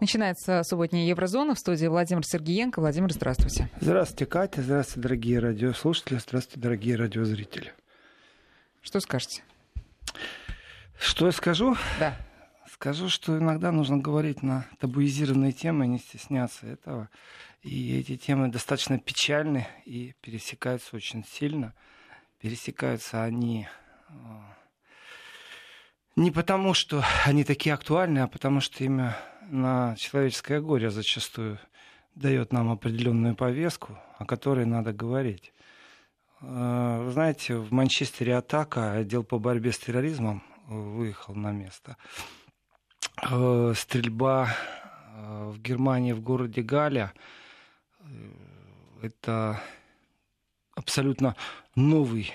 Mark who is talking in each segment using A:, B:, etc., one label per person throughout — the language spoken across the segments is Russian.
A: Начинается субботняя Еврозона в студии Владимир Сергеенко. Владимир, здравствуйте.
B: Здравствуйте, Катя. Здравствуйте, дорогие радиослушатели. Здравствуйте, дорогие радиозрители.
A: Что скажете?
B: Что я скажу?
A: Да.
B: Скажу, что иногда нужно говорить на табуизированные темы, не стесняться этого. И эти темы достаточно печальны и пересекаются очень сильно. Пересекаются они а, не потому, что они такие актуальны, а потому что имя на человеческое горе зачастую дает нам определенную повестку, о которой надо говорить. Э, вы знаете, в Манчестере атака, отдел по борьбе с терроризмом выехал на место. Э, стрельба э, в Германии, в городе Галя, это абсолютно новый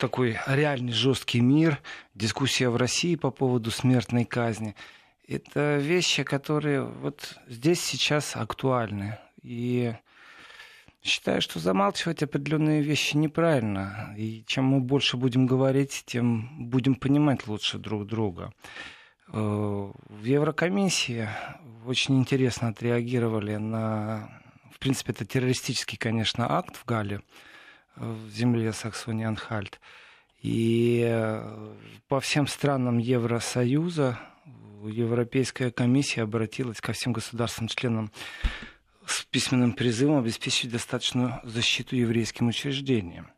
B: такой реальный жесткий мир, дискуссия в России по поводу смертной казни. Это вещи, которые вот здесь сейчас актуальны. И считаю, что замалчивать определенные вещи неправильно. И чем мы больше будем говорить, тем будем понимать лучше друг друга. Э, в Еврокомиссии очень интересно отреагировали на... В принципе, это террористический, конечно, акт в Гале в земле Саксонии-Анхальт. И э, по всем странам Евросоюза Европейская комиссия обратилась ко всем государствам-членам с письменным призывом обеспечить достаточную защиту еврейским учреждениям.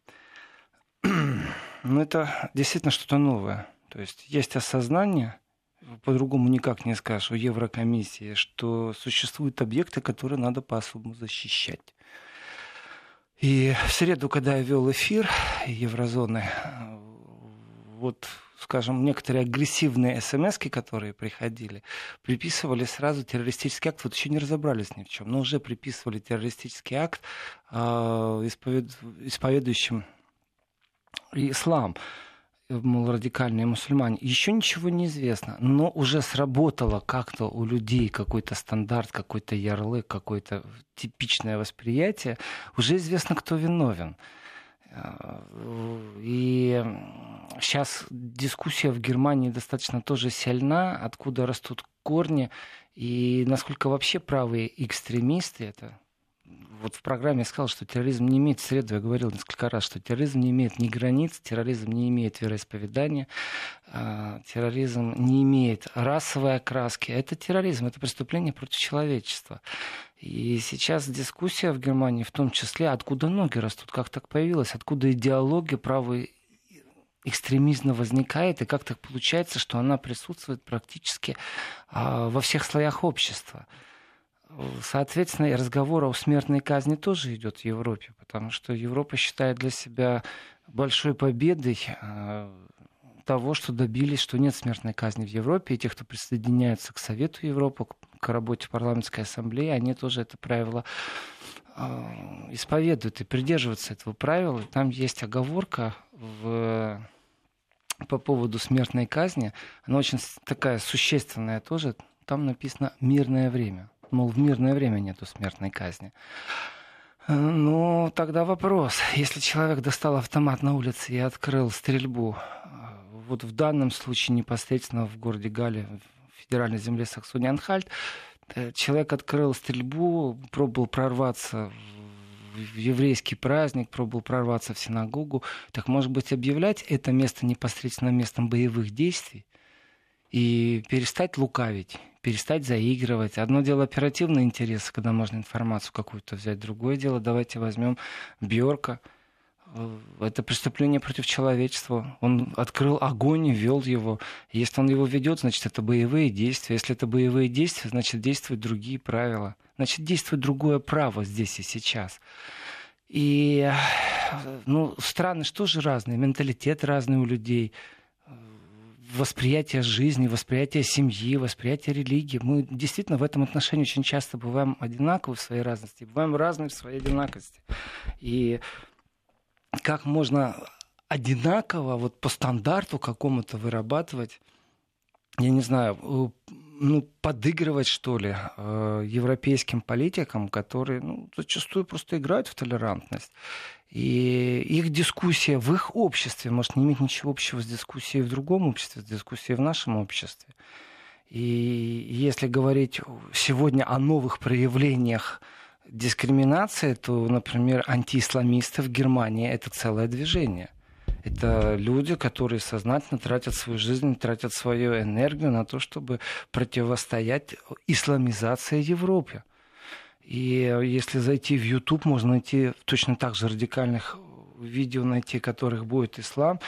B: Но это действительно что-то новое. То есть есть осознание, по-другому никак не скажешь, у Еврокомиссии, что существуют объекты, которые надо по-особому защищать. И в среду, когда я вел эфир Еврозоны, вот, скажем, некоторые агрессивные смс которые приходили, приписывали сразу террористический акт. Вот еще не разобрались ни в чем, но уже приписывали террористический акт э, исповед... исповедующим ислам мол, радикальные мусульмане. Еще ничего не известно, но уже сработало как-то у людей какой-то стандарт, какой-то ярлык, какое-то типичное восприятие. Уже известно, кто виновен. И сейчас дискуссия в Германии достаточно тоже сильна, откуда растут корни, и насколько вообще правые экстремисты, это вот в программе я сказал, что терроризм не имеет среду. Я говорил несколько раз, что терроризм не имеет ни границ, терроризм не имеет вероисповедания, а, терроризм не имеет расовой окраски. Это терроризм, это преступление против человечества. И сейчас дискуссия в Германии, в том числе, откуда ноги растут, как так появилось, откуда идеология правой экстремизма возникает, и как так получается, что она присутствует практически а, во всех слоях общества. Соответственно, и разговор о смертной казни тоже идет в Европе, потому что Европа считает для себя большой победой э, того, что добились, что нет смертной казни в Европе, и те, кто присоединяются к Совету Европы, к работе парламентской ассамблеи, они тоже это правило э, исповедуют и придерживаются этого правила. Там есть оговорка в по поводу смертной казни, она очень такая существенная тоже. Там написано «мирное время» мол, в мирное время нету смертной казни. Э, ну, тогда вопрос. Если человек достал автомат на улице и открыл стрельбу, э, вот в данном случае непосредственно в городе Гале, в федеральной земле Саксония-Анхальт, э, человек открыл стрельбу, пробовал прорваться в еврейский праздник, пробовал прорваться в синагогу, так, может быть, объявлять это место непосредственно местом боевых действий и перестать лукавить, перестать заигрывать. Одно дело оперативный интерес, когда можно информацию какую-то взять. Другое дело, давайте возьмем Бьорка. Э, это преступление против человечества. Он открыл огонь и вел его. Если он его ведет, значит, это боевые действия. Если это боевые действия, значит, действуют другие правила. Значит, действует другое право здесь и сейчас. И ну, страны что же разные, менталитет разный у людей восприятие жизни, восприятие семьи, восприятие религии. Мы действительно в этом отношении очень часто бываем одинаковы в своей разности, бываем разные в своей одинаковости. И как можно одинаково, вот по стандарту какому-то вырабатывать, я не знаю, ну, подыгрывать, что ли, э, европейским политикам, которые ну, зачастую просто играют в толерантность. И их дискуссия в их обществе может не иметь ничего общего с дискуссией в другом обществе, с дискуссией в нашем обществе. И если говорить сегодня о новых проявлениях дискриминации, то, например, антиисламисты в Германии это целое движение. Это люди, которые сознательно тратят свою жизнь, тратят свою энергию на то, чтобы противостоять исламизации Европы. И если зайти в YouTube, можно найти точно так же радикальных видео, найти которых будет ислам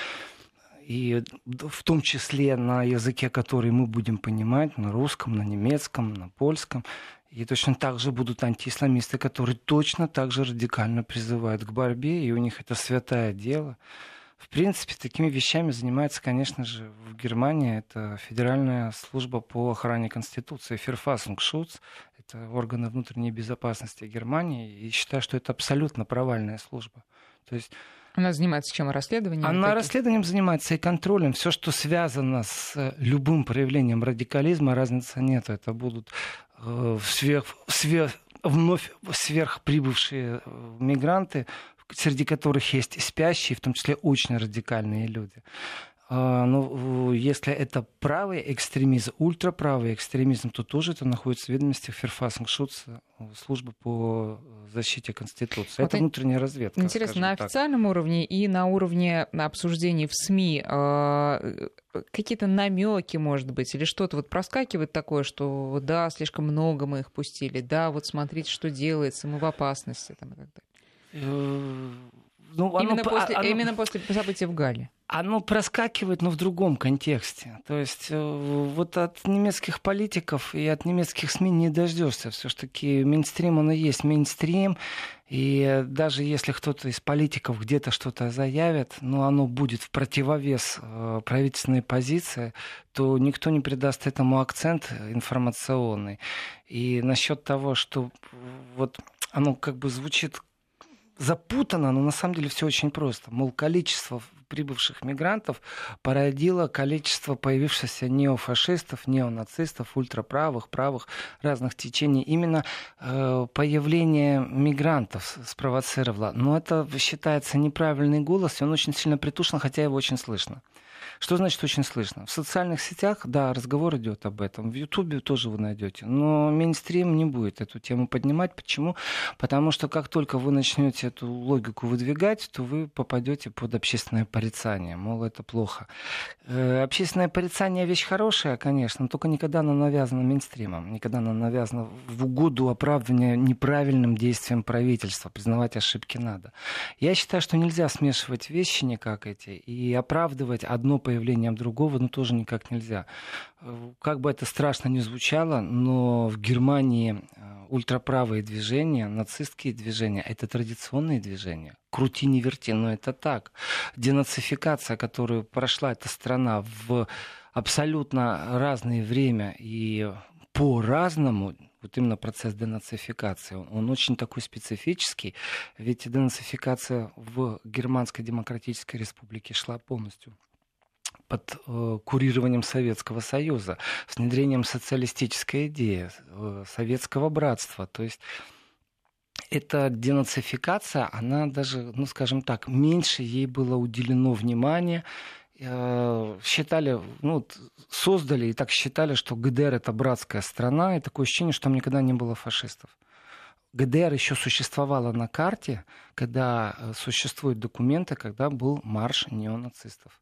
B: и в том числе на языке, который мы будем понимать, на русском, на немецком, на польском. И точно так же будут антиисламисты, которые точно так же радикально призывают к борьбе, и у них это святое дело. В принципе, такими вещами занимается, конечно же, в Германии. Это Федеральная служба по охране Конституции, Ферфасунгшутс. Это органы внутренней безопасности Германии. И считаю, что это абсолютно провальная служба. То есть
A: она занимается чем? Расследованием?
B: Она таких? расследованием занимается и контролем. Все, что связано с э, любым проявлением радикализма, разницы нет. Это будут э, сверх, сверх, вновь сверхприбывшие э, мигранты, среди которых есть спящие, в том числе очень радикальные люди. А, ну, если это правый экстремизм, ультраправый экстремизм, то тоже это находится в ведомостях Ферфасеншутс, службы по защите Конституции. Вот это внутренняя разведка.
A: Интересно, на официальном так. уровне и на уровне обсуждений в СМИ э, какие-то намеки, может быть, или что-то вот проскакивает такое, что да, слишком много мы их пустили, да, вот смотрите, что делается, мы в опасности там, и так далее. Э, ну, именно, оно, после, оно, именно после событий в Гале.
B: Оно проскакивает, но в другом контексте. То есть э, вот от немецких политиков и от немецких СМИ не дождешься. Все-таки мейнстрим, он и есть мейнстрим. И даже если кто-то из политиков где-то что-то заявит, но оно будет в противовес э, правительственной позиции, то никто не придаст этому акцент информационный. И насчет того, что вот оно как бы звучит запутано, но на самом деле все очень просто. Мол, количество прибывших мигрантов породило количество появившихся неофашистов, неонацистов, ультраправых, правых, разных течений. Именно э, появление мигрантов спровоцировало. Но это считается неправильный голос, и он очень сильно притушен, хотя его очень слышно. Что значит очень слышно? В социальных сетях, да, разговор идет об этом. В Ютубе тоже вы найдете. Но мейнстрим не будет эту тему поднимать. Почему? Потому что как только вы начнете эту логику выдвигать, то вы попадете под общественное порицание. Мол, это плохо. Э, общественное порицание вещь хорошая, конечно, но только никогда она навязана мейнстримом. Никогда она навязана в угоду оправдывания неправильным действиям правительства. Признавать ошибки надо. Я считаю, что нельзя смешивать вещи никак эти и оправдывать одно появлением другого, ну, тоже никак нельзя. Как бы это страшно ни звучало, но в Германии э, ультраправые движения, нацистские движения — это традиционные движения. Крути, не верти, но это так. Денацификация, которую прошла эта страна в абсолютно разное время и по-разному, вот именно процесс денацификации, он, он очень такой специфический, ведь денацификация в Германской Демократической Республике шла полностью под э, курированием Советского Союза, с внедрением социалистической идеи, э, советского братства. То есть эта денацификация, она даже, ну скажем так, меньше ей было уделено внимания. Э, считали, ну, создали и так считали, что ГДР это братская страна, и такое ощущение, что там никогда не было фашистов. ГДР еще существовала на карте, когда существуют документы, когда был марш неонацистов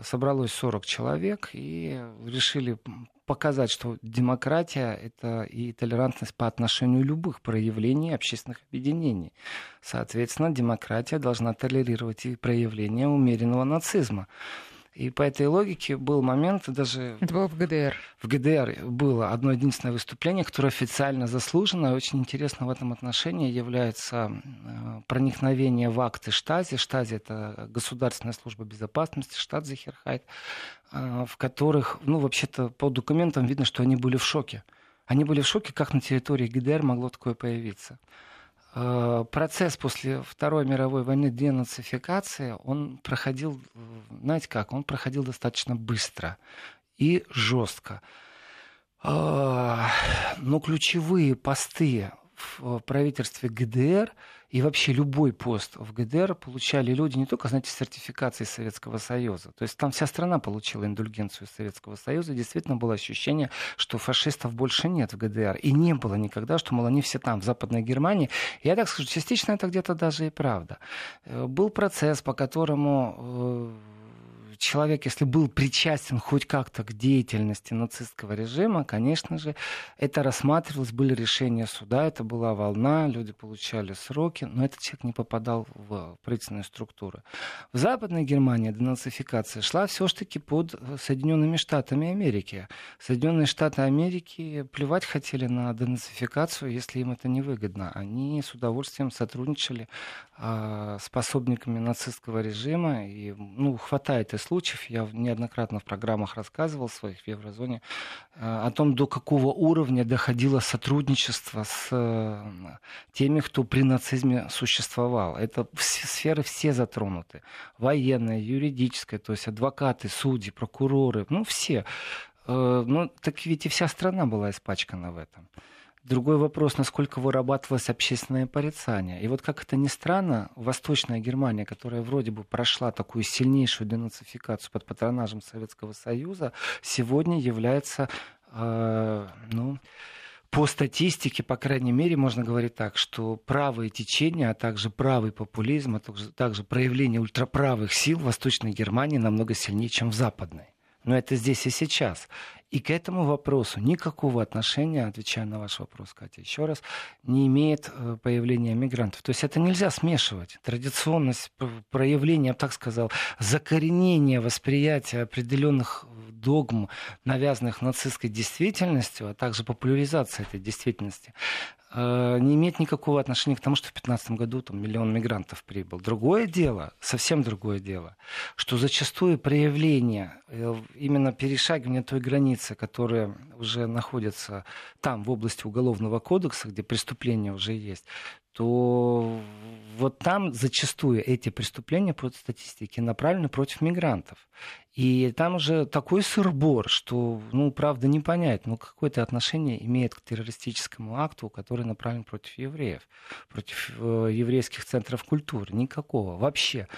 B: собралось 40 человек и решили показать, что демократия — это и толерантность по отношению любых проявлений общественных объединений. Соответственно, демократия должна толерировать и проявления умеренного нацизма. И по этой логике был момент даже...
A: Это было в ГДР.
B: В ГДР было одно единственное выступление, которое официально заслужено. И очень интересно в этом отношении является э, проникновение в акты Штази. Штази — это Государственная служба безопасности, штат Захерхайт, э, в которых, ну, вообще-то по документам видно, что они были в шоке. Они были в шоке, как на территории ГДР могло такое появиться. Э, процесс после Второй мировой войны денацификации, он проходил, знаете как, он проходил достаточно быстро и жестко. Э, но ключевые посты в правительстве ГДР и вообще любой пост в ГДР получали люди не только, знаете, сертификации Советского Союза. То есть там вся страна получила индульгенцию Советского Союза. Действительно было ощущение, что фашистов больше нет в ГДР. И не было никогда, что, мол, они все там, в Западной Германии. Я так скажу, частично это где-то даже и правда. Э, был процесс, по которому э, человек, если был причастен хоть как-то к деятельности нацистского режима, конечно же, это рассматривалось, были решения суда, это была волна, люди получали сроки, но этот человек не попадал в правительственные структуры. В Западной Германии денацификация шла все-таки под Соединенными Штатами Америки. Соединенные Штаты Америки плевать хотели на денацификацию, если им это невыгодно. Они с удовольствием сотрудничали э, с пособниками нацистского режима, и ну, хватает и случаев, я неоднократно в программах рассказывал своих в Еврозоне, э, о том, до какого уровня доходило сотрудничество с э, теми, кто при нацизме существовал. Это сферы все затронуты. Военная, юридическая, то есть адвокаты, судьи, прокуроры, ну все. Э, ну, так ведь и вся страна была испачкана в этом. Другой вопрос, насколько вырабатывалось общественное порицание. И вот как это ни странно, Восточная Германия, которая вроде бы прошла такую сильнейшую денацификацию под патронажем Советского Союза, сегодня является, э, ну, по статистике, по крайней мере, можно говорить так, что правые течения, а также правый популизм, а также, также проявление ультраправых сил в Восточной Германии намного сильнее, чем в Западной. Но это здесь и сейчас. И к этому вопросу никакого отношения, отвечая на ваш вопрос, Катя, еще раз, не имеет э, появление мигрантов. То есть это нельзя смешивать. Традиционность проявления, я бы так сказал, закоренение восприятия определенных догм, навязанных нацистской действительностью, а также популяризация этой действительности, Э, не имеет никакого отношения к тому, что в 2015 году там миллион мигрантов прибыл. Другое дело, совсем другое дело, что зачастую проявление, э, именно перешагивание той границы, которая уже находится там, в области Уголовного кодекса, где преступление уже есть, то вот там зачастую эти преступления по статистике направлены против мигрантов. И там уже такой сырбор, что, ну, правда, не понять, ну, какое-то отношение имеет к террористическому акту, который направлен против евреев, против э, еврейских центров культуры. Никакого вообще.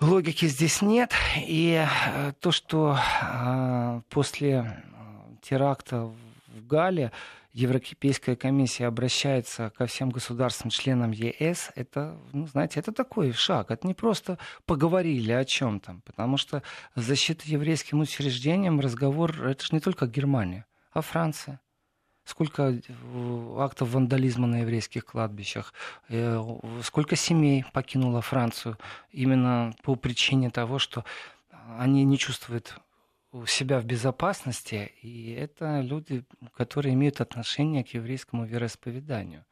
B: Логики здесь нет. И э, то, что э, после теракта в Гале Европейская комиссия обращается ко всем государствам-членам ЕС, это, ну, знаете, это такой шаг. Это не просто поговорили о чем там, потому что защита еврейским учреждениям, разговор, это же не только Германия, а Франция. Сколько э, актов вандализма на еврейских кладбищах, э, сколько семей покинуло Францию именно по причине того, что они не чувствуют себя в безопасности, и это люди, которые имеют отношение к еврейскому вероисповеданию.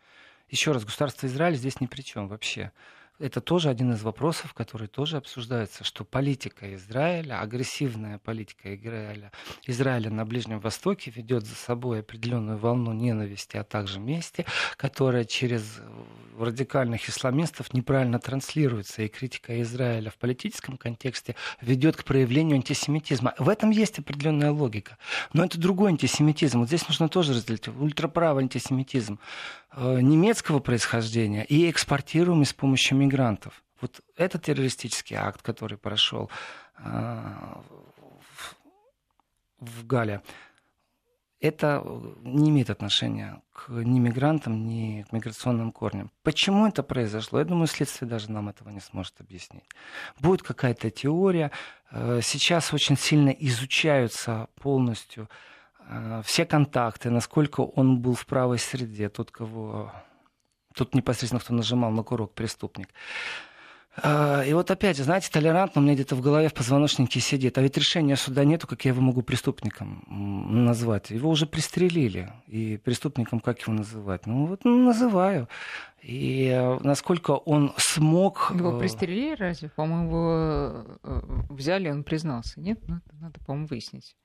B: Еще раз, государство Израиль здесь ни при чем вообще это тоже один из вопросов, который тоже обсуждается, что политика Израиля, агрессивная политика Израиля, Израиля на Ближнем Востоке ведет за собой определенную волну ненависти, а также мести, которая через радикальных исламистов неправильно транслируется, и критика Израиля в политическом контексте ведет к проявлению антисемитизма. В этом есть определенная логика. Но это другой антисемитизм. Вот здесь нужно тоже разделить. Ультраправый антисемитизм немецкого происхождения и экспортируемый с помощью мигрантов. Вот этот террористический акт, который прошел э, в Гале, это не имеет отношения к ни мигрантам, ни к миграционным корням. Почему это произошло? Я думаю, следствие даже нам этого не сможет объяснить. Будет какая-то теория. Э, сейчас очень сильно изучаются полностью Э, все контакты, насколько он был в правой среде, тот, кого, тот непосредственно, кто нажимал на курок, преступник. Э, и вот опять, знаете, толерантно у меня где-то в голове в позвоночнике сидит. А ведь решения суда нету, как я его могу преступником назвать. Его уже пристрелили. И преступником как его называть? Ну вот ну, называю. И э, насколько он смог...
A: Его пристрелили разве? По-моему, его взяли, он признался. Нет? Надо, надо по-моему, выяснить.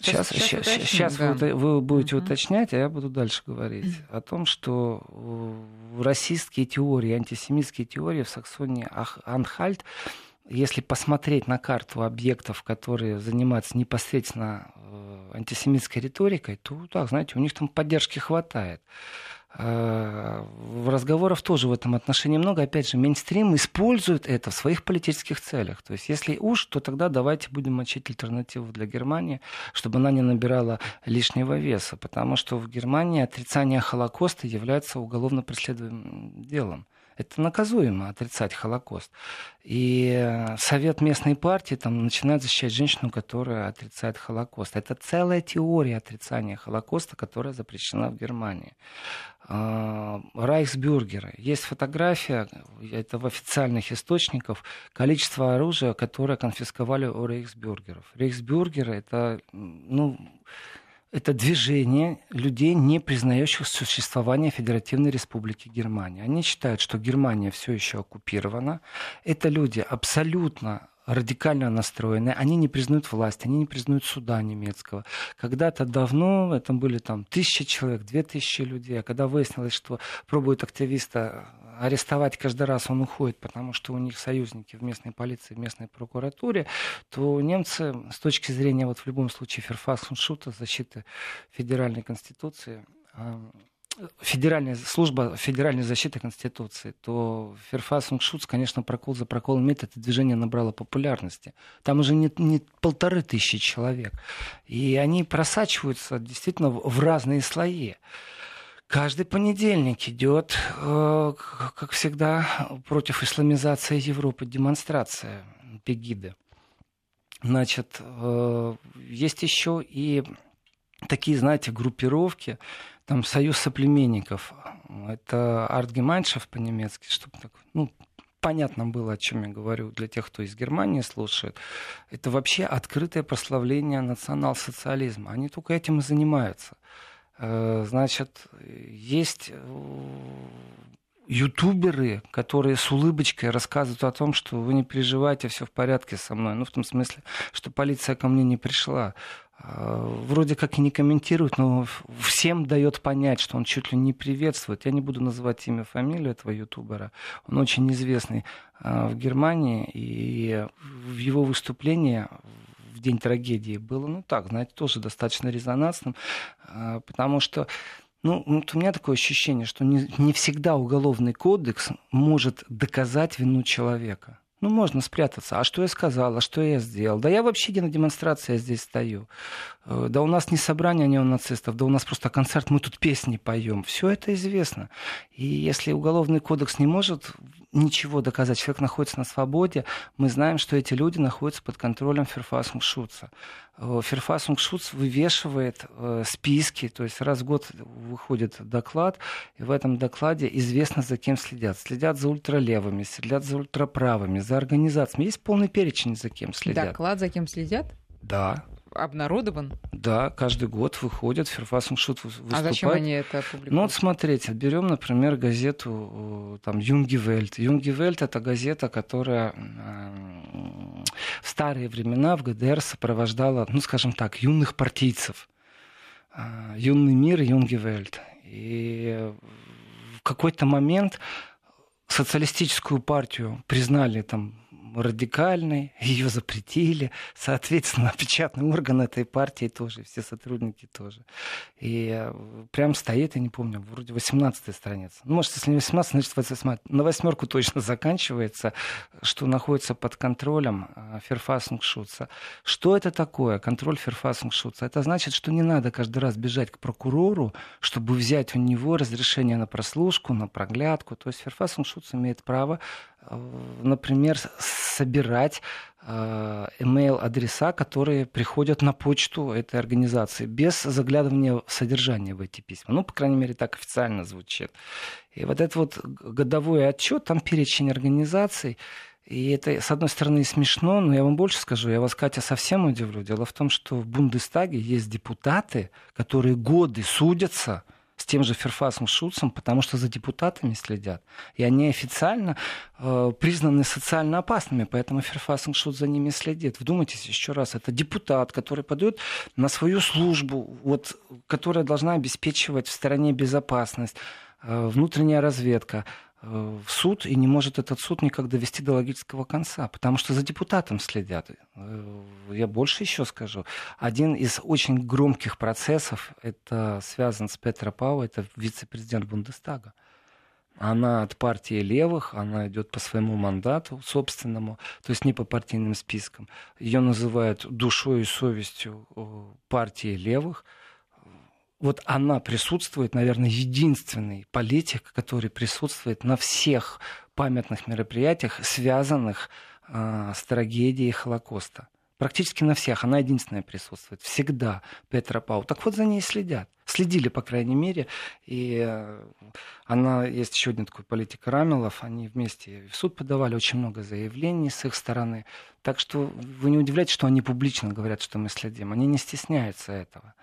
B: Сейчас, сейчас, сейчас, уточним, сейчас да. вы, вы будете uh уточнять, а я буду дальше говорить о том, что расистские теории, антисемитские теории в Саксонии Анхальт, если посмотреть на карту объектов, которые занимаются непосредственно э, антисемитской риторикой, то, так, знаете, у них там поддержки хватает. Э, разговоров тоже в этом отношении много. Опять же, мейнстрим использует это в своих политических целях. То есть, если уж, то тогда давайте будем мочить альтернативу для Германии, чтобы она не набирала лишнего веса. Потому что в Германии отрицание Холокоста является уголовно преследуемым делом. Это наказуемо отрицать Холокост. И э, Совет местной партии там начинает защищать женщину, которая отрицает Холокост. Это целая теория отрицания Холокоста, которая запрещена в Германии. А, Райхсбюргеры. Есть фотография, это в официальных источниках, количество оружия, которое конфисковали у рейхсбюргеров. Рейхсбюргеры это, ну, это движение людей, не признающих существование Федеративной Республики Германия. Они считают, что Германия все еще оккупирована. Это люди абсолютно радикально настроены, они не признают власть, они не признают суда немецкого. Когда-то давно, это были там тысячи человек, две тысячи людей, а когда выяснилось, что пробуют активиста арестовать каждый раз он уходит, потому что у них союзники в местной полиции, в местной прокуратуре, то немцы с точки зрения, вот в любом случае, Ферфакс-Шута, защиты федеральной конституции, Федеральная служба федеральной защиты Конституции, то Ферфасунг Шуц, конечно, прокол за проколом имеет, это движение набрало популярности. Там уже не, не полторы тысячи человек. И они просачиваются действительно в разные слои. Каждый понедельник идет, э, как всегда, против исламизации Европы демонстрация Пегиды. Значит, э, есть еще и такие, знаете, группировки, там Союз соплеменников, это Артгемайншафт по-немецки, чтобы так, ну, понятно было, о чем я говорю для тех, кто из Германии слушает. Это вообще открытое прославление национал-социализма. Они только этим и занимаются. Э, значит, есть э, ютуберы, которые с улыбочкой рассказывают о том, что вы не переживайте, все в порядке со мной. Ну, в том смысле, что полиция ко мне не пришла. А, вроде как и не комментирует, но всем дает понять, что он чуть ли не приветствует. Я не буду называть имя, фамилию этого ютубера. Он очень известный а, в Германии, и в его выступлении в день трагедии было, ну так, знаете, тоже достаточно резонансным, а, потому что ну, вот у меня такое ощущение, что не, не всегда уголовный кодекс может доказать вину человека. Ну, можно спрятаться. А что я сказал? А что я сделал? Да я вообще не на демонстрации здесь стою. Э, да у нас не собрание неонацистов, да у нас просто концерт, мы тут песни поем. Все это известно. И если уголовный кодекс не может ничего доказать, человек находится на свободе, мы знаем, что эти люди находятся под контролем Verfassungsschutz а. Э, Verfassungsschutz вывешивает э, списки, то есть раз в год выходит доклад, и в этом докладе известно, за кем следят. Следят за ультралевыми, следят за ультраправыми, за организациями. Есть полный перечень, за кем следят.
A: Доклад, за кем следят?
B: Да,
A: обнародован?
B: Да, каждый год выходит, Verfassungsschutz выступает.
A: А зачем они это публикуют?
B: Ну вот смотрите, берем, например, газету там Junge Welt. Junge Welt это газета, которая в старые времена в ГДР сопровождала, ну скажем так, юных партийцев. А, Юный мир, Юнгевельт. И в какой-то момент социалистическую партию признали там радикальной, ее запретили. Соответственно, печатный орган этой партии тоже, все сотрудники тоже. И э, прям стоит, я не помню, вроде 18 страница. Ну, может, если не 18, значит 28. На восьмерку точно заканчивается, что находится под контролем э, Ферфасунгшутца. Что это такое, контроль Ферфасунгшутца? Это значит, что не надо каждый раз бежать к прокурору, чтобы взять у него разрешение на прослушку, на проглядку. То есть Ферфасунгшутц имеет право например, собирать э, адреса, которые приходят на почту этой организации, без заглядывания в содержание в эти письма. Ну, по крайней мере, так официально звучит. И вот этот вот годовой отчет, там перечень организаций, и это, с одной стороны, смешно, но я вам больше скажу, я вас, Катя, совсем удивлю. Дело в том, что в Бундестаге есть депутаты, которые годы судятся с тем же Ферфасом Шульцем, потому что за депутатами следят. И они официально э, признаны социально опасными, поэтому Ферфасом Шульц за ними следит. Вдумайтесь еще раз, это депутат, который подает на свою службу, вот, которая должна обеспечивать в стране безопасность, э, внутренняя разведка, в суд и не может этот суд никак довести до логического конца, потому что за депутатом следят. Э, я больше еще скажу. Один из очень громких процессов, это связан с Петро Пау, это вице-президент Бундестага. Она от партии левых, она идет по своему мандату собственному, то есть не по партийным спискам. Ее называют душой и совестью э, партии левых – вот она присутствует, наверное, единственный политик, который присутствует на всех памятных мероприятиях, связанных э, с трагедией Холокоста. Практически на всех. Она единственная присутствует. Всегда Петра Пау. Так вот за ней следят. Следили, по крайней мере. И э, она, есть еще один такой политик Рамилов. Они вместе в суд подавали очень много заявлений с их стороны. Так что вы не удивляйтесь, что они публично говорят, что мы следим. Они не стесняются этого.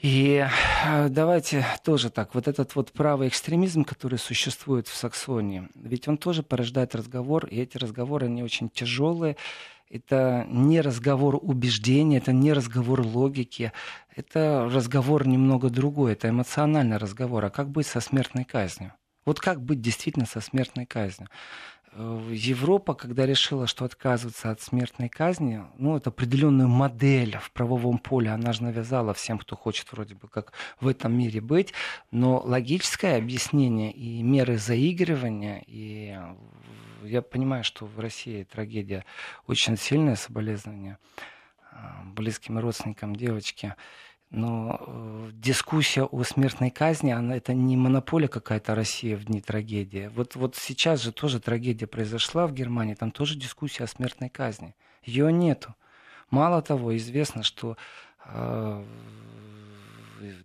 B: И э, давайте тоже так, вот этот вот правый экстремизм, который существует в Саксонии, ведь он тоже порождает разговор, и эти разговоры, они очень тяжелые, это не разговор убеждения, это не разговор логики, это разговор немного другой, это эмоциональный разговор. А как быть со смертной казнью? Вот как быть действительно со смертной казнью? Э, Европа, когда решила, что отказываться от смертной казни, ну, это определенную модель в правовом поле, она же навязала всем, кто хочет вроде бы как в этом мире быть, но логическое объяснение и меры заигрывания, и я понимаю, что в России трагедия очень сильное соболезнование э, близким родственникам девочки, но э, дискуссия о смертной казни, она, это не монополия какая-то Россия в дни трагедии. Вот, вот сейчас же тоже трагедия произошла в Германии, там тоже дискуссия о смертной казни. Ее нету. Мало того, известно, что э,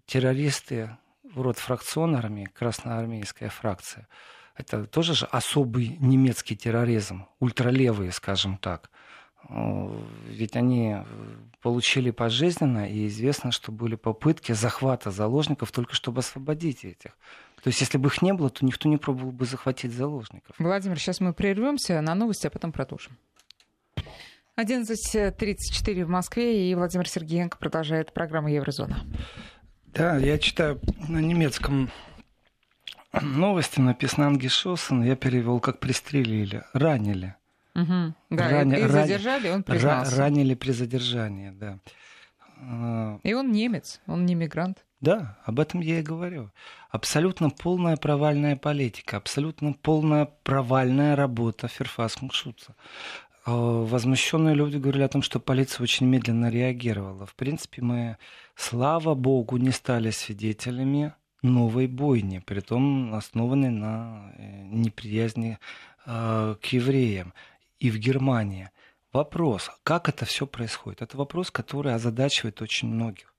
B: террористы, род фракционерами, красноармейская фракция, это тоже же особый немецкий терроризм, ультралевые, скажем так. Ведь они э, получили пожизненно, и известно, что были попытки захвата заложников только чтобы освободить этих. То есть, если бы их не было, то никто не пробовал бы захватить заложников.
A: Владимир, сейчас мы прервемся на новости, а потом продолжим. 11.34 в Москве, и Владимир Сергеенко продолжает программу «Еврозона».
B: Да, я читаю на немецком новости, написано Ангишосен, я перевел как «пристрелили», «ранили».
A: Угу. Да, Рани, и, задержали, он признался.
B: Ранили при задержании, да.
A: А, и он немец, он не мигрант.
B: Да, об этом я и говорю. Абсолютно полная провальная политика, абсолютно полная провальная работа Ферфас Мушуца. А, возмущенные люди говорили о том, что полиция очень медленно реагировала. В принципе, мы, слава богу, не стали свидетелями новой бойни, притом основанной на э, неприязни э, к евреям и в Германии. Вопрос, как это все происходит? Это вопрос, который озадачивает очень многих.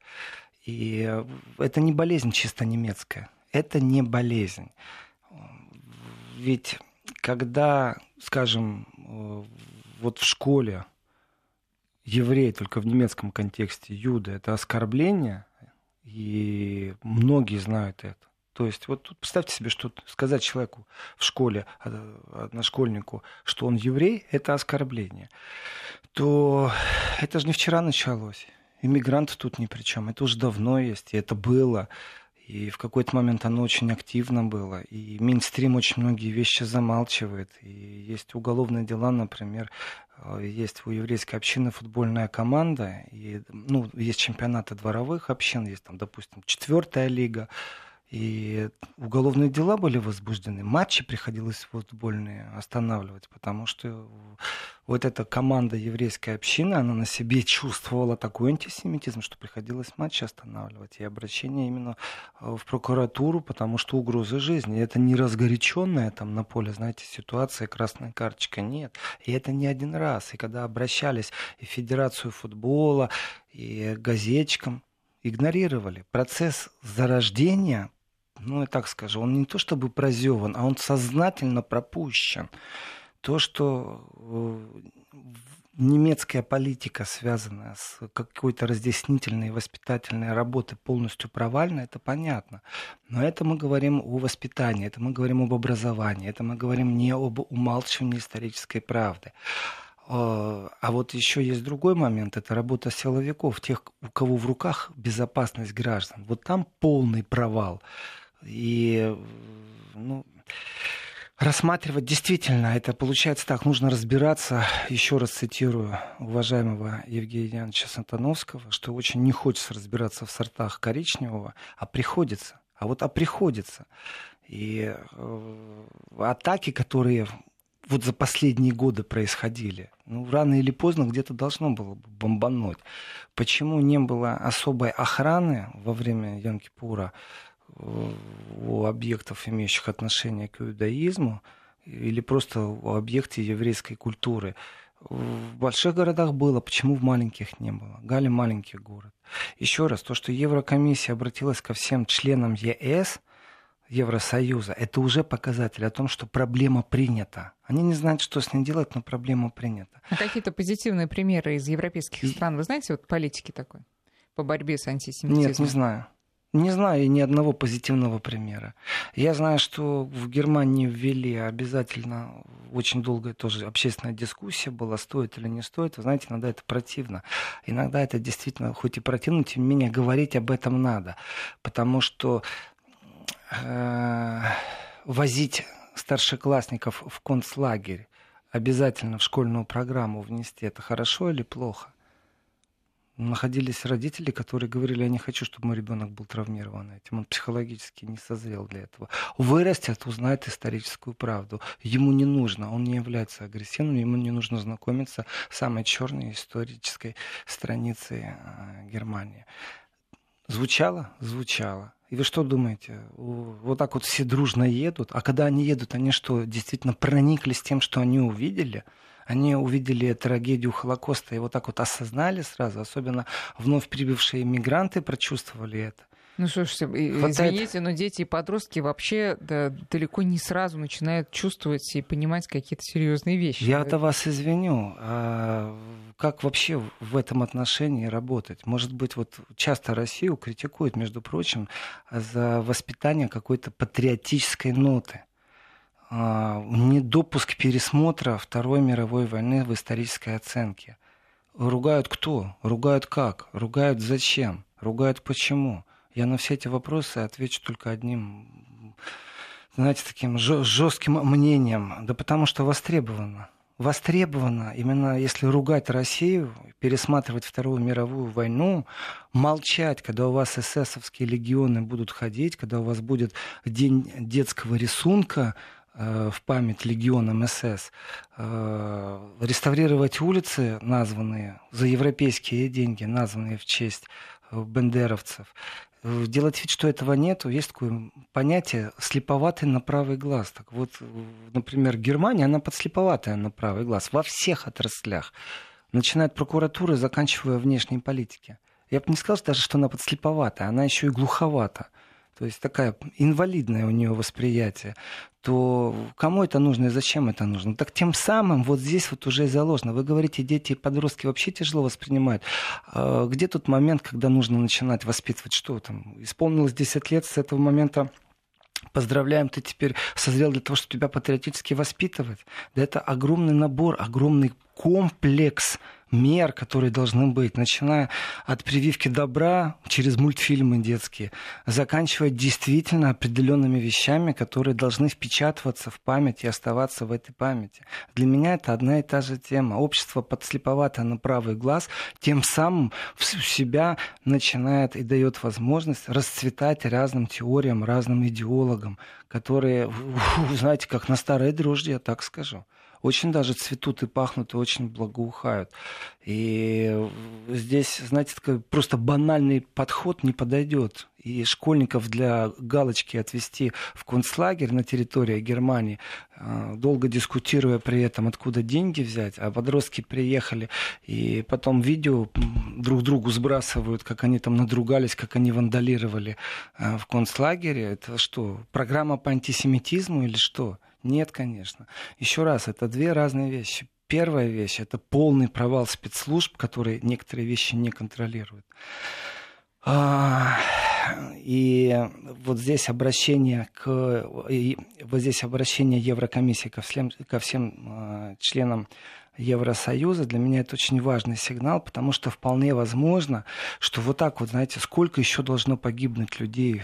B: И это не болезнь чисто немецкая. Это не болезнь. Ведь когда, скажем, вот в школе еврей, только в немецком контексте, юда, это оскорбление, и многие знают это. То есть вот тут представьте себе, что сказать человеку в школе, одношкольнику, что он еврей, это оскорбление, то это же не вчера началось. Иммигранты тут ни при чем. Это уже давно есть, и это было. И в какой-то момент оно очень активно было. И Минстрим очень многие вещи замалчивает. И есть уголовные дела, например, э, есть у еврейской общины футбольная команда, и, ну, есть чемпионаты дворовых общин, есть там, допустим, четвертая лига, и уголовные дела были возбуждены, матчи приходилось футбольные останавливать, потому что вот эта команда еврейской общины, она на себе чувствовала такой антисемитизм, что приходилось матчи останавливать. И обращение именно э, в прокуратуру, потому что угрозы жизни. Это не разгоряченная там на поле, знаете, ситуация, красная карточка, нет. И это не один раз. И когда обращались и в Федерацию футбола, и газетчикам, игнорировали. Процесс зарождения ну, я так скажу, он не то чтобы прозеван, а он сознательно пропущен. То, что э, немецкая политика, связанная с какой-то разъяснительной и воспитательной работой, полностью провальна, это понятно. Но это мы говорим о воспитании, это мы говорим об образовании, это мы говорим не об умалчивании исторической правды. А, а вот еще есть другой момент, это работа силовиков, тех, у кого в руках безопасность граждан. Вот там полный провал. И ну, рассматривать действительно, это получается так, нужно разбираться, еще раз цитирую уважаемого Евгения Яновича Сантановского, что очень не хочется разбираться в сортах коричневого, а приходится. А вот а приходится. И э, атаки, которые вот за последние годы происходили, ну, рано или поздно где-то должно было бы бомбануть. Почему не было особой охраны во время Янки-Пура? У объектов, имеющих отношение к иудаизму, или просто у объекте еврейской культуры. В больших городах было, почему в маленьких не было? Гали маленький город. Еще раз, то, что Еврокомиссия обратилась ко всем членам ЕС, Евросоюза, это уже показатель о том, что проблема принята. Они не знают, что с ней делать, но проблема принята.
A: А какие-то позитивные примеры из европейских стран, вы знаете, вот политики такой по борьбе с антисемитизмом?
B: Нет, не знаю. Не знаю ни одного позитивного примера. Я знаю, что в Германии ввели обязательно, очень долгая тоже общественная дискуссия была, стоит или не стоит. Вы знаете, иногда это противно. Иногда это действительно, хоть и противно, тем не менее, говорить об этом надо. Потому что э, возить старшеклассников в концлагерь обязательно в школьную программу внести, это хорошо или плохо? Находились родители, которые говорили, я не хочу, чтобы мой ребенок был травмирован этим. Он психологически не созрел для этого. Вырастет, узнает историческую правду. Ему не нужно, он не является агрессивным, ему не нужно знакомиться с самой черной исторической страницей э, Германии. Звучало? Звучало. И вы что думаете? Вот так вот все дружно едут, а когда они едут, они что, действительно прониклись тем, что они увидели? Они увидели трагедию Холокоста и вот так вот осознали сразу, особенно вновь прибывшие мигранты прочувствовали это.
A: Ну слушайте, Хватает... извините, но дети и подростки вообще да, далеко не сразу начинают чувствовать и понимать какие-то серьезные вещи.
B: Я-то вас извиню. А как вообще в этом отношении работать? Может быть, вот часто Россию критикуют, между прочим, за воспитание какой-то патриотической ноты. А, недопуск пересмотра Второй мировой войны в исторической оценке. Ругают кто? Ругают как? Ругают зачем? Ругают почему? Я на все эти вопросы отвечу только одним, знаете, таким жестким мнением. Да потому что востребовано. Востребовано, именно если ругать Россию, пересматривать Вторую мировую войну, молчать, когда у вас эсэсовские легионы будут ходить, когда у вас будет день детского рисунка, в память легионам СС, э, реставрировать улицы, названные за европейские деньги, названные в честь э, бендеровцев, делать вид, что этого нету, есть такое понятие слеповатый на правый глаз. Так вот, например, Германия, она подслеповатая на правый глаз во всех отраслях, начиная от прокуратуры, заканчивая внешней политики. Я бы не сказал даже, что она подслеповатая, она еще и глуховата то есть такая инвалидное у нее восприятие, то кому это нужно и зачем это нужно? Так тем самым вот здесь вот уже заложено. Вы говорите, дети и подростки вообще тяжело воспринимают. А где тот момент, когда нужно начинать воспитывать? Что там? Исполнилось 10 лет с этого момента Поздравляем, ты теперь созрел для того, чтобы тебя патриотически воспитывать. Да это огромный набор, огромный комплекс мер, которые должны быть, начиная от прививки добра через мультфильмы детские, заканчивая действительно определенными вещами, которые должны впечатываться в память и оставаться в этой памяти. Для меня это одна и та же тема. Общество подслеповато на правый глаз, тем самым в себя начинает и дает возможность расцветать разным теориям, разным идеологам, которые, знаете, как на старой дрожжи, я так скажу очень даже цветут и пахнут, и очень благоухают. И здесь, знаете, такой просто банальный подход не подойдет. И школьников для галочки отвести в концлагерь на территории Германии, а, долго дискутируя при этом, откуда деньги взять, а подростки приехали, и потом видео друг другу сбрасывают, как они там надругались, как они вандалировали а, в концлагере. Это что, программа по антисемитизму или что? Нет, конечно. Еще раз, это две разные вещи. Первая вещь – это полный провал спецслужб, которые некоторые вещи не контролируют. А, и вот здесь обращение к вот здесь обращение Еврокомиссии ко всем, ко всем а, членам Евросоюза, для меня это очень важный сигнал, потому что вполне возможно, что вот так вот, знаете, сколько еще должно погибнуть людей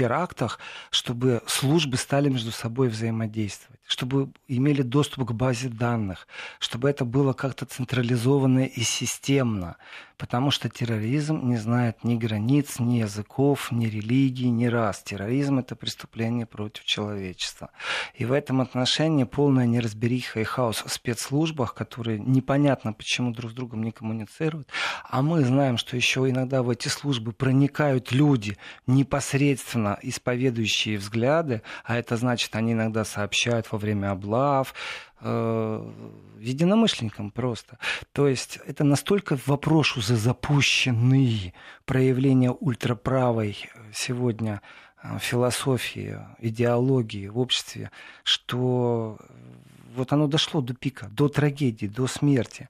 B: терактах, чтобы службы стали между собой взаимодействовать, чтобы имели доступ к базе данных, чтобы это было как-то централизованно и системно. Потому что терроризм не знает ни границ, ни языков, ни религий, ни рас. Терроризм — это преступление против человечества. И в этом отношении полная неразбериха и хаос в спецслужбах, которые непонятно почему друг с другом не коммуницируют. А мы знаем, что еще иногда в эти службы проникают люди, непосредственно исповедующие взгляды, а это значит, они иногда сообщают во время облав, э, единомышленникам просто. То есть это настолько вопрос уже запущенный проявление ультраправой сегодня э, философии, идеологии в обществе, что вот оно дошло до пика, до трагедии, до смерти.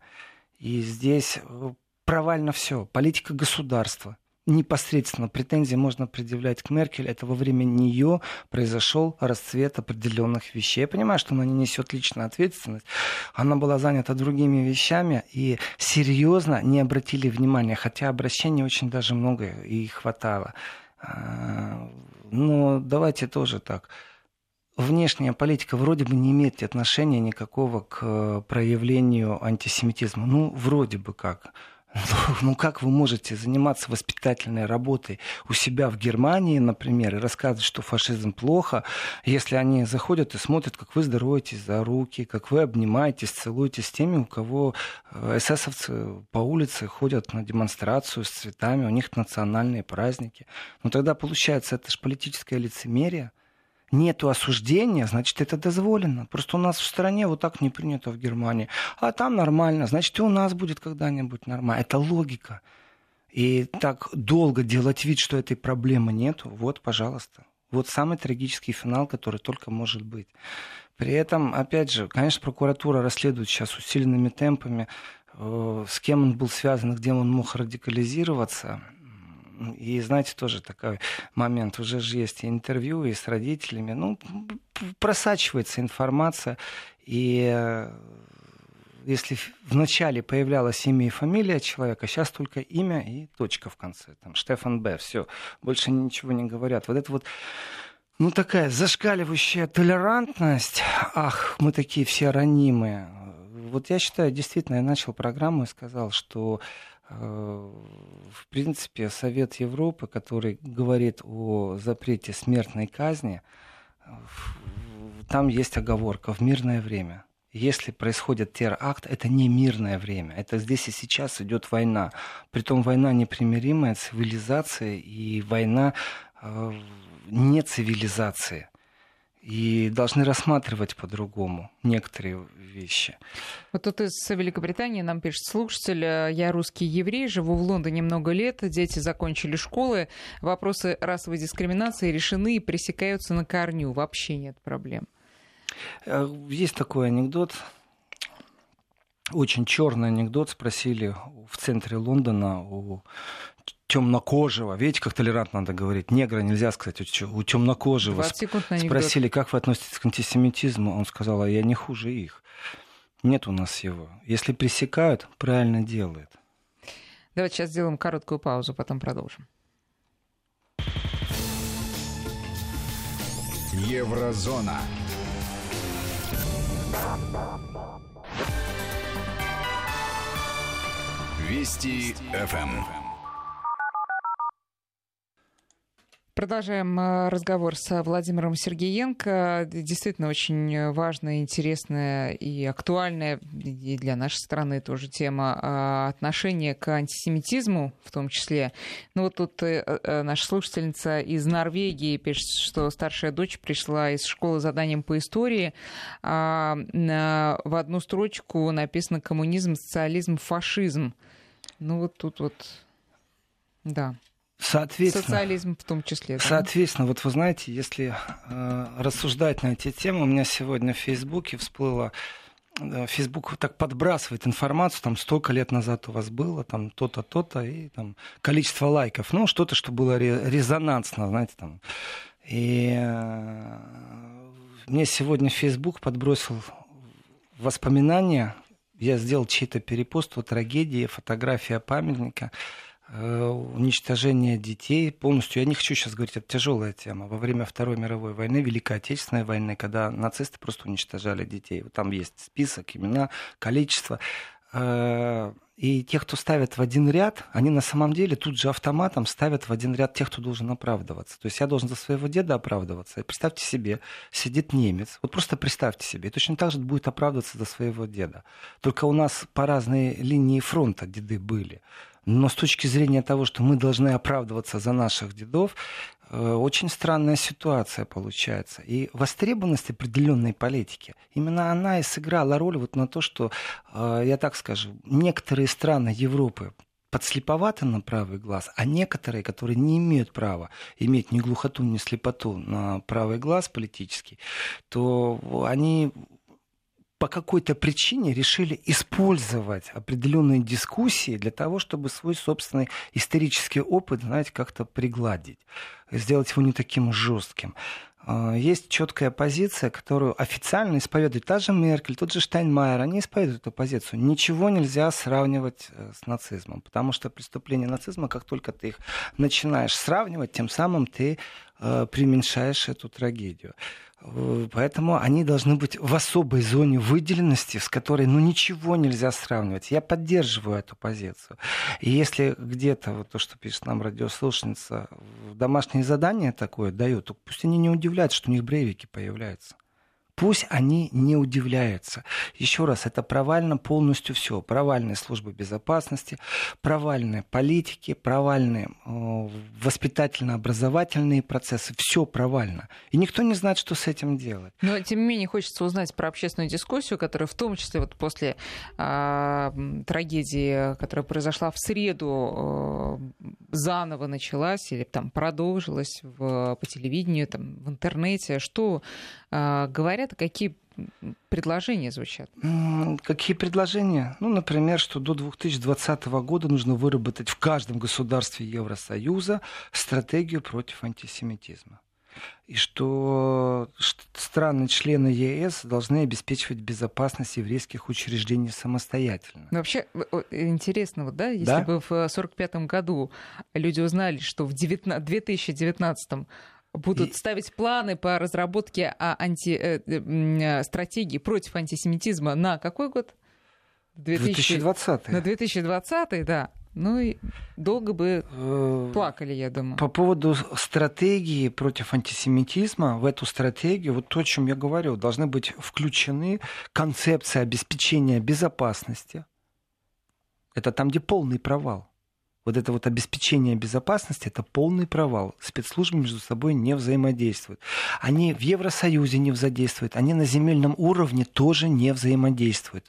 B: И здесь э, провально все. Политика государства, непосредственно претензии можно предъявлять к Меркель. Это во время нее произошел расцвет определенных вещей. Я понимаю, что она не несет личную ответственность. Она была занята другими вещами и серьезно не обратили внимания, хотя обращений очень даже много и хватало. А, но давайте тоже так. Внешняя политика вроде бы не имеет отношения никакого к проявлению антисемитизма. Ну, вроде бы как. Ну как вы можете заниматься воспитательной работой у себя в Германии, например, и рассказывать, что фашизм плохо, если они заходят и смотрят, как вы здороваетесь за руки, как вы обнимаетесь, целуетесь с теми, у кого э, эсэсовцы по улице ходят на демонстрацию с цветами, у них национальные праздники. Ну тогда получается, это же политическое лицемерие нету осуждения, значит, это дозволено. Просто у нас в стране вот так не принято в Германии. А там нормально, значит, и у нас будет когда-нибудь нормально. Это логика. И так долго делать вид, что этой проблемы нету, вот, пожалуйста. Вот самый трагический финал, который только может быть. При этом, опять же, конечно, прокуратура расследует сейчас усиленными темпами, э, с кем он был связан, где он мог радикализироваться. И знаете, тоже такой момент, уже же есть интервью, и с родителями, ну, просачивается информация, и э, если вначале появлялось имя и фамилия человека, сейчас только имя и точка в конце. Там Штефан Б. Все, больше ничего не говорят. Вот это вот ну, такая зашкаливающая толерантность. Ах, мы такие все ранимые. Вот я считаю, действительно, я начал программу и сказал, что в принципе, Совет Европы, который говорит о запрете смертной казни, там есть оговорка в мирное время. Если происходит теракт, это не мирное время. Это здесь и сейчас идет война. Притом война непримиримая цивилизация и война э, не цивилизации и должны рассматривать по-другому некоторые вещи.
A: Вот тут из Великобритании нам пишет слушатель, я русский еврей, живу в Лондоне много лет, дети закончили школы, вопросы расовой дискриминации решены и пресекаются на корню, вообще нет проблем.
B: Э, есть такой анекдот, очень черный анекдот, спросили в центре Лондона у темнокожего, видите, как толерантно надо говорить, негра нельзя сказать, у темнокожего. Спросили, как вы относитесь к антисемитизму, он сказал, а я не хуже их. Нет у нас его. Если пресекают, правильно делают.
A: Давайте сейчас сделаем короткую паузу, потом продолжим.
C: Еврозона. Вести ФМ.
A: Продолжаем э, разговор с Владимиром Сергеенко. Действительно очень важная, интересная и актуальная и для нашей страны тоже тема а, отношения к антисемитизму в том числе. Ну вот тут э, э, наша слушательница из Норвегии пишет, что старшая дочь пришла из школы с заданием по истории. А в одну строчку написано «коммунизм, социализм, фашизм». Ну вот тут вот, да.
B: Соответственно,
A: Социализм в том числе. Да?
B: Соответственно, вот вы знаете, если э, рассуждать на эти темы, у меня сегодня в Фейсбуке всплыло э, Фейсбук так подбрасывает информацию, там столько лет назад у вас было, там то-то, то-то, и там количество лайков, ну, что-то, что было резонансно, знаете, там. И э, мне сегодня Фейсбук подбросил воспоминания, я сделал чей-то перепост о трагедии, фотография памятника, уничтожение детей полностью. Я не хочу сейчас говорить, это тяжелая тема. Во время Второй мировой войны, Великой Отечественной войны, когда нацисты просто уничтожали детей. Там есть список, имена, количество. Э, и тех, кто ставят в один ряд, они на самом деле тут же автоматом ставят в один ряд тех, кто должен оправдываться. То есть я должен за своего деда оправдываться. И представьте себе, сидит немец. Вот просто представьте себе. И точно так же будет оправдываться за своего деда. Только у нас по разные линии фронта деды были. Но с точки зрения того, что мы должны оправдываться за наших дедов, Э, очень странная ситуация получается. И востребованность определенной политики, именно она и сыграла роль вот на то, что, э, я так скажу, некоторые страны Европы подслеповаты на правый глаз, а некоторые, которые не имеют права иметь ни глухоту, ни слепоту на правый глаз политический, то они по какой-то причине решили использовать определенные дискуссии для того, чтобы свой собственный исторический опыт, знаете, как-то пригладить, сделать его не таким жестким. А, есть четкая позиция, которую официально исповедует та же Меркель, тот же Штайнмайер, они исповедуют эту позицию. Ничего нельзя сравнивать э, с нацизмом, потому что преступления нацизма, как только ты их начинаешь сравнивать, тем самым ты э, преуменьшаешь эту трагедию. Поэтому они должны быть в особой зоне выделенности, с которой ну, ничего нельзя сравнивать. Я поддерживаю эту позицию. И если где-то, вот то, что пишет нам радиослушница, домашнее задание такое дают, то пусть они не удивляются, что у них брейвики появляются. Пусть они не удивляются. Еще раз, это провально полностью все. Провальные службы безопасности, провальные политики, провальные э, воспитательно-образовательные процессы. Все провально. И никто не знает, что с этим делать.
A: Но, тем не менее, хочется узнать про общественную дискуссию, которая в том числе вот после э, трагедии, которая произошла в среду, э, заново началась или там продолжилась в, по телевидению, там, в интернете. Что э, говорят это какие предложения звучат?
B: Какие предложения? Ну, например, что до 2020 года нужно выработать в каждом государстве Евросоюза стратегию против антисемитизма. И что страны-члены ЕС должны обеспечивать безопасность еврейских учреждений самостоятельно.
A: Ну, вообще интересно, вот, да, если да? бы в 1945 году люди узнали, что в 2019 будут и... ставить планы по разработке а, анти, э, э, стратегии против антисемитизма на какой год?
B: 2000... 2020.
A: На 2020, да. Ну и долго бы э, плакали, я думаю.
B: По поводу стратегии против антисемитизма, в эту стратегию, вот то, о чем я говорю, должны быть включены концепции обеспечения безопасности. Это там, где полный провал вот это вот обеспечение безопасности, это полный провал. Спецслужбы между собой не взаимодействуют. Они в Евросоюзе не взаимодействуют, они на земельном уровне тоже не взаимодействуют.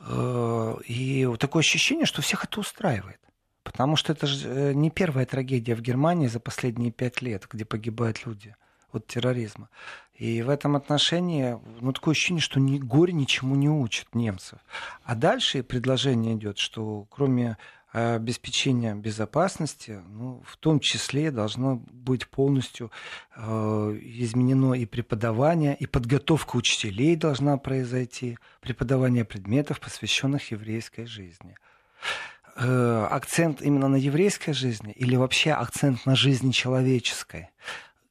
B: Э, и такое ощущение, что всех это устраивает. Потому что это же э, не первая трагедия в Германии за последние пять лет, где погибают люди от терроризма. И в этом отношении ну, такое ощущение, что ни, горе ничему не учит немцев. А дальше предложение идет, что кроме обеспечения безопасности, ну, в том числе должно быть полностью э, изменено и преподавание, и подготовка учителей должна произойти, преподавание предметов, посвященных еврейской жизни. Э, акцент именно на еврейской жизни или вообще акцент на жизни человеческой?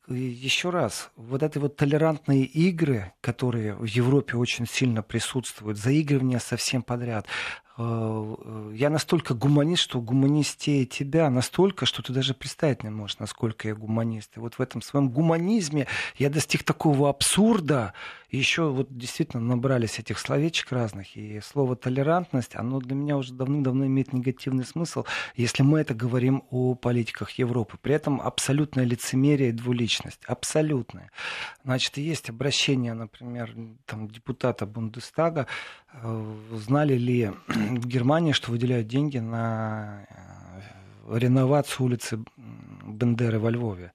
B: еще раз, вот эти вот толерантные игры, которые в Европе очень сильно присутствуют, заигрывания совсем подряд, я настолько гуманист, что гуманистее тебя настолько, что ты даже представить не можешь, насколько я гуманист. И вот в этом своем гуманизме я достиг такого абсурда, еще вот действительно набрались этих словечек разных. И слово толерантность, оно для меня уже давным-давно имеет негативный смысл, если мы это говорим о политиках Европы. При этом абсолютное лицемерие и двуличность. Абсолютное. Значит, есть обращение, например, там, депутата Бундестага. Э, знали ли в Германии, что выделяют деньги на э, реновацию улицы Бендеры во Львове?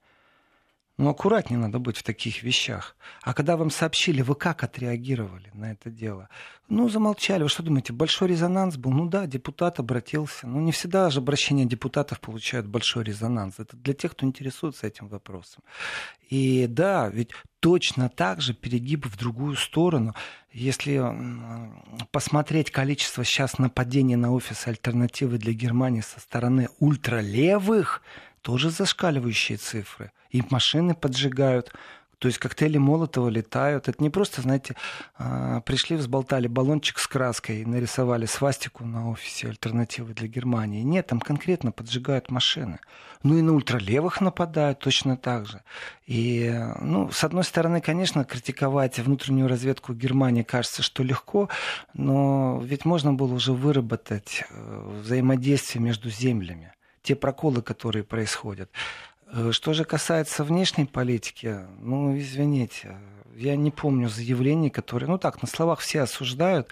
B: Ну, аккуратнее надо быть в таких вещах. А когда вам сообщили, вы как отреагировали на это дело? Ну, замолчали. Вы что думаете, большой резонанс был? Ну да, депутат обратился. Ну, не всегда же обращения депутатов получают большой резонанс. Это для тех, кто интересуется этим вопросом. И да, ведь точно так же перегиб в другую сторону. Если посмотреть количество сейчас нападений на офис альтернативы для Германии со стороны ультралевых, тоже зашкаливающие цифры. И машины поджигают, то есть коктейли Молотова летают. Это не просто, знаете, а, пришли, взболтали баллончик с краской нарисовали свастику на офисе альтернативы для Германии. Нет, там конкретно поджигают машины. Ну и на ультралевых нападают точно так же. И, ну, с одной стороны, конечно, критиковать внутреннюю разведку Германии кажется, что легко, но ведь можно было уже выработать э, взаимодействие между землями те проколы, которые происходят. Э, что же касается внешней политики, ну, извините, я не помню заявлений, которые, ну так, на словах все осуждают.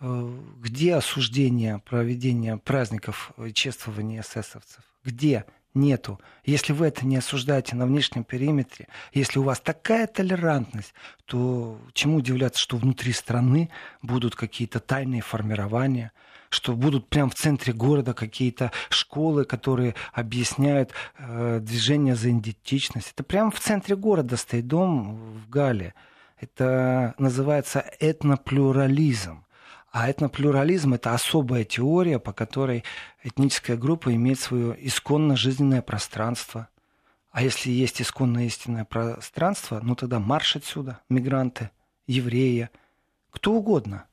B: Э, где осуждение проведения праздников чествования эсэсовцев? Где? Нету. Если вы это не осуждаете на внешнем периметре, если у вас такая толерантность, то чему удивляться, что внутри страны будут какие-то тайные формирования – что будут прямо в центре города какие-то школы, которые объясняют э, движение за идентичность. Это прямо в центре города стоит дом в Гале. Это называется этноплюрализм. А этноплюрализм – это особая теория, по которой этническая группа имеет свое исконно жизненное пространство. А если есть исконное истинное пространство, ну тогда марш отсюда, мигранты, евреи, кто угодно.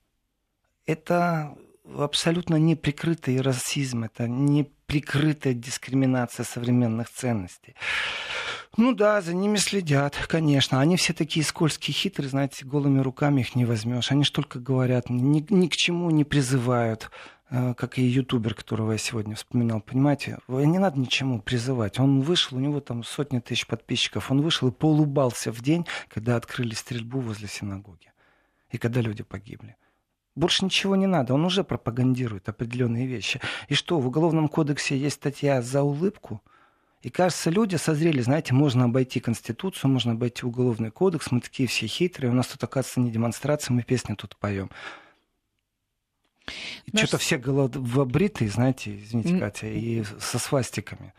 B: Это абсолютно неприкрытый расизм, это неприкрытая дискриминация современных ценностей. Ну да, за ними следят, конечно. Они все такие скользкие, хитрые, знаете, голыми руками их не возьмешь. Они ж только говорят, ни, ни к чему не призывают э, как и ютубер, которого я сегодня вспоминал, понимаете, не надо ничему призывать. Он вышел, у него там сотни тысяч подписчиков, он вышел и поулыбался в день, когда открыли стрельбу возле синагоги. И когда люди погибли. Больше ничего не надо, он уже пропагандирует определенные вещи. И что, в Уголовном кодексе есть статья за улыбку? И кажется, люди созрели, знаете, можно обойти Конституцию, можно обойти Уголовный кодекс, мы такие все хитрые, у нас тут, оказывается, не демонстрация, мы песни тут поем. Наш... Что-то все головобритые, знаете, извините, Катя, и со свастиками.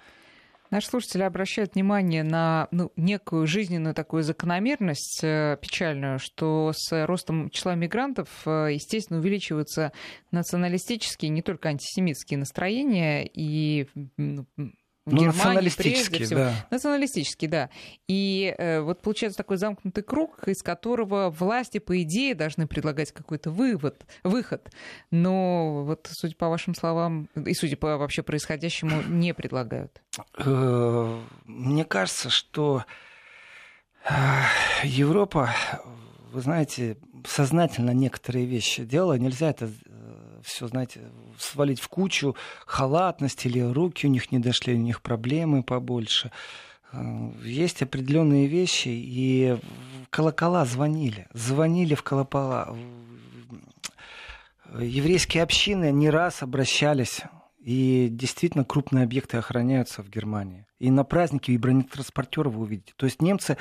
A: Наши слушатели обращают внимание на ну, некую жизненную такую закономерность э, печальную, что с ростом числа мигрантов, э, естественно, увеличиваются националистические, не только антисемитские настроения и ну, в ну, Германии прежде всего. Да. Националистический, да. И э, вот получается такой замкнутый круг, из которого власти, по идее, должны предлагать какой-то вывод, выход. Но вот, судя по вашим словам, и судя по вообще происходящему, не предлагают.
B: Э, мне кажется, что э, Европа, вы знаете, сознательно некоторые вещи делала. Нельзя это все, знаете, свалить в кучу халатность или руки у них не дошли, у них проблемы побольше. Э, есть определенные вещи, и колокола звонили. Звонили в колокола. Еврейские общины не раз обращались и действительно крупные объекты охраняются в Германии. И на праздники и бронетранспортеры вы увидите. То есть немцы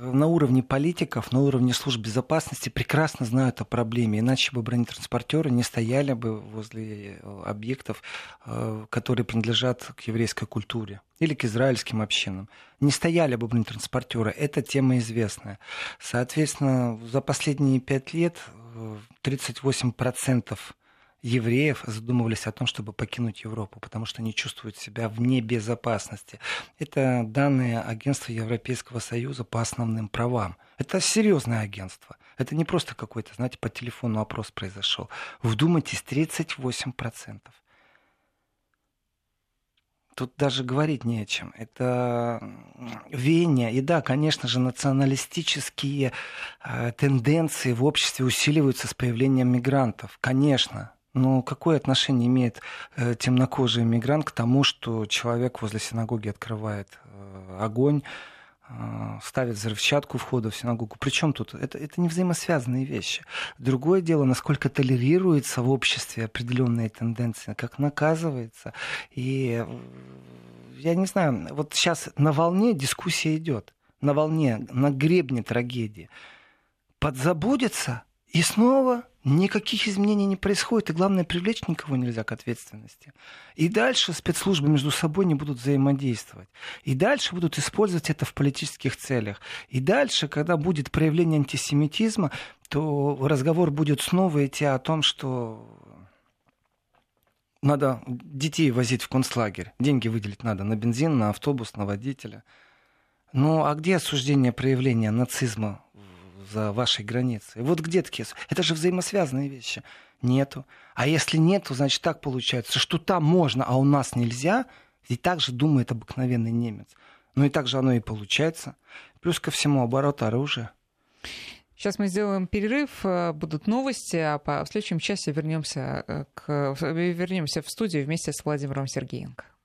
B: на уровне политиков, на уровне служб безопасности прекрасно знают о проблеме, иначе бы бронетранспортеры не стояли бы возле э, объектов, э, которые принадлежат к еврейской культуре или к израильским общинам. Не стояли бы бронетранспортеры, эта тема известная. Соответственно, за последние пять лет 38% э, евреев задумывались о том, чтобы покинуть Европу, потому что они чувствуют себя вне безопасности. Это данные агентства Европейского Союза по основным правам. Это серьезное агентство. Это не просто какой-то, знаете, по телефону опрос произошел. Вдумайтесь, 38%. Тут даже говорить не о чем. Это веяние. И да, конечно же, националистические э, тенденции в обществе усиливаются с появлением мигрантов. Конечно, но какое отношение имеет э, темнокожий мигрант к тому, что человек возле синагоги открывает э, огонь, э, ставит взрывчатку входа в синагогу. Причем тут? Это, это не взаимосвязанные вещи. Другое дело, насколько толерируется в обществе определенные тенденции, как наказывается. И я не знаю, вот сейчас на волне дискуссия идет, на волне, на гребне трагедии. Подзабудется и снова Никаких изменений не происходит, и главное, привлечь никого нельзя к ответственности. И дальше спецслужбы между собой не будут взаимодействовать. И дальше будут использовать это в политических целях. И дальше, когда будет проявление антисемитизма, то разговор будет снова идти о том, что надо детей возить в концлагерь. Деньги выделить надо на бензин, на автобус, на водителя. Ну а где осуждение проявления нацизма за вашей границей. Вот где такие... Это же взаимосвязанные вещи. Нету. А если нету, значит так получается, что там можно, а у нас нельзя. И так же думает обыкновенный немец. Ну и так же оно и получается. Плюс ко всему оборот оружия.
A: Сейчас мы сделаем перерыв, э, будут новости, а по, в следующем часе вернемся, э, к, вернемся в студию вместе с Владимиром Сергеенко.